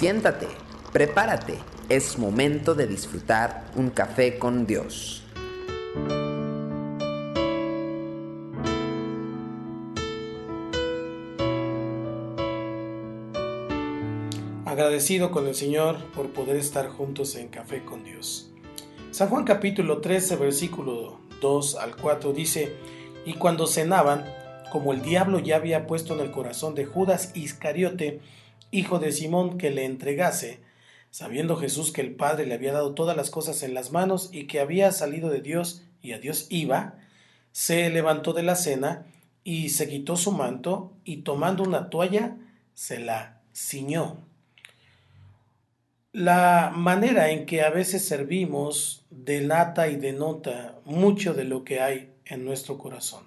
Siéntate, prepárate, es momento de disfrutar un café con Dios. Agradecido con el Señor por poder estar juntos en Café con Dios. San Juan capítulo 13, versículo 2 al 4 dice, y cuando cenaban, como el diablo ya había puesto en el corazón de Judas Iscariote, hijo de Simón, que le entregase, sabiendo Jesús que el Padre le había dado todas las cosas en las manos y que había salido de Dios y a Dios iba, se levantó de la cena y se quitó su manto y tomando una toalla se la ciñó. La manera en que a veces servimos delata y denota mucho de lo que hay en nuestro corazón.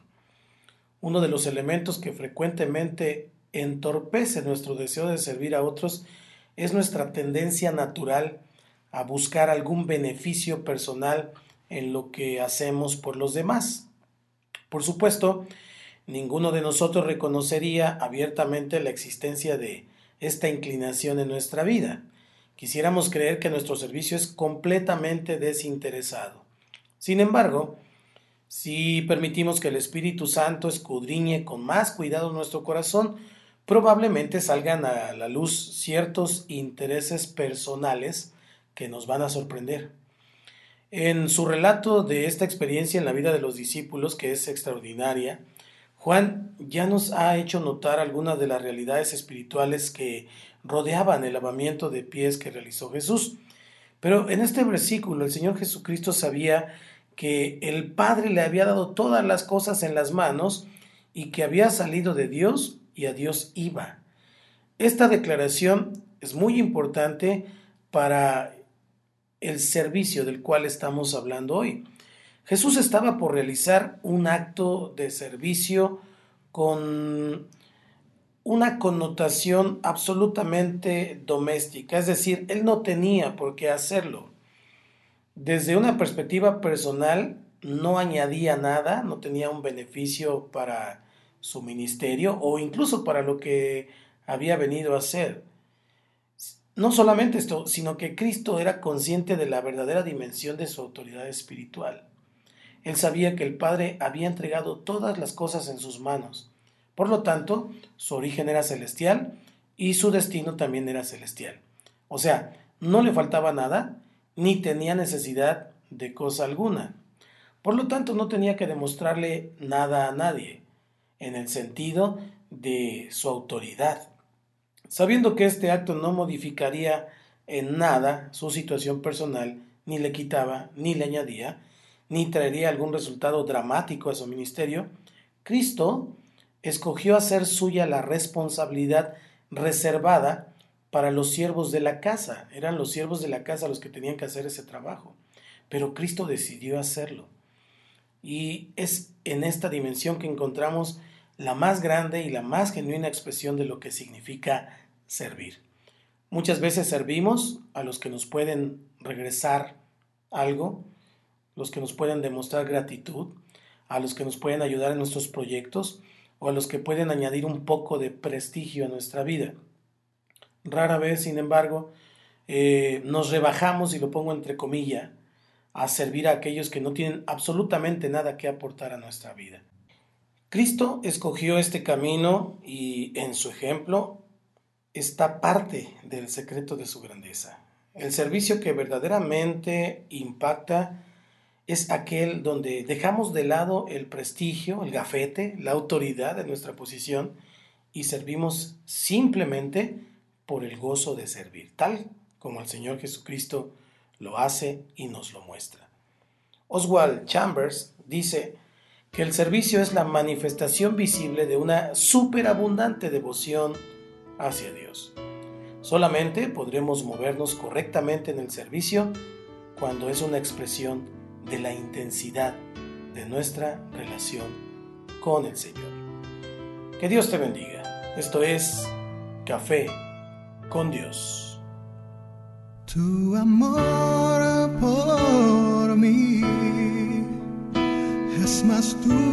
Uno de los elementos que frecuentemente entorpece nuestro deseo de servir a otros es nuestra tendencia natural a buscar algún beneficio personal en lo que hacemos por los demás. Por supuesto, ninguno de nosotros reconocería abiertamente la existencia de esta inclinación en nuestra vida. Quisiéramos creer que nuestro servicio es completamente desinteresado. Sin embargo, si permitimos que el Espíritu Santo escudriñe con más cuidado nuestro corazón, probablemente salgan a la luz ciertos intereses personales que nos van a sorprender. En su relato de esta experiencia en la vida de los discípulos, que es extraordinaria, Juan ya nos ha hecho notar algunas de las realidades espirituales que rodeaban el lavamiento de pies que realizó Jesús. Pero en este versículo el Señor Jesucristo sabía que el Padre le había dado todas las cosas en las manos y que había salido de Dios y a Dios iba. Esta declaración es muy importante para el servicio del cual estamos hablando hoy. Jesús estaba por realizar un acto de servicio con una connotación absolutamente doméstica, es decir, él no tenía por qué hacerlo. Desde una perspectiva personal, no añadía nada, no tenía un beneficio para su ministerio o incluso para lo que había venido a hacer. No solamente esto, sino que Cristo era consciente de la verdadera dimensión de su autoridad espiritual. Él sabía que el Padre había entregado todas las cosas en sus manos. Por lo tanto, su origen era celestial y su destino también era celestial. O sea, no le faltaba nada ni tenía necesidad de cosa alguna. Por lo tanto, no tenía que demostrarle nada a nadie en el sentido de su autoridad. Sabiendo que este acto no modificaría en nada su situación personal, ni le quitaba, ni le añadía, ni traería algún resultado dramático a su ministerio, Cristo escogió hacer suya la responsabilidad reservada para los siervos de la casa. Eran los siervos de la casa los que tenían que hacer ese trabajo. Pero Cristo decidió hacerlo. Y es en esta dimensión que encontramos la más grande y la más genuina expresión de lo que significa servir. Muchas veces servimos a los que nos pueden regresar algo, los que nos pueden demostrar gratitud, a los que nos pueden ayudar en nuestros proyectos o a los que pueden añadir un poco de prestigio a nuestra vida. Rara vez, sin embargo, eh, nos rebajamos, y lo pongo entre comillas, a servir a aquellos que no tienen absolutamente nada que aportar a nuestra vida. Cristo escogió este camino y en su ejemplo está parte del secreto de su grandeza. El servicio que verdaderamente impacta es aquel donde dejamos de lado el prestigio, el gafete, la autoridad de nuestra posición y servimos simplemente por el gozo de servir, tal como el Señor Jesucristo lo hace y nos lo muestra. Oswald Chambers dice, que el servicio es la manifestación visible de una superabundante devoción hacia Dios. Solamente podremos movernos correctamente en el servicio cuando es una expresión de la intensidad de nuestra relación con el Señor. Que Dios te bendiga. Esto es Café con Dios. Es más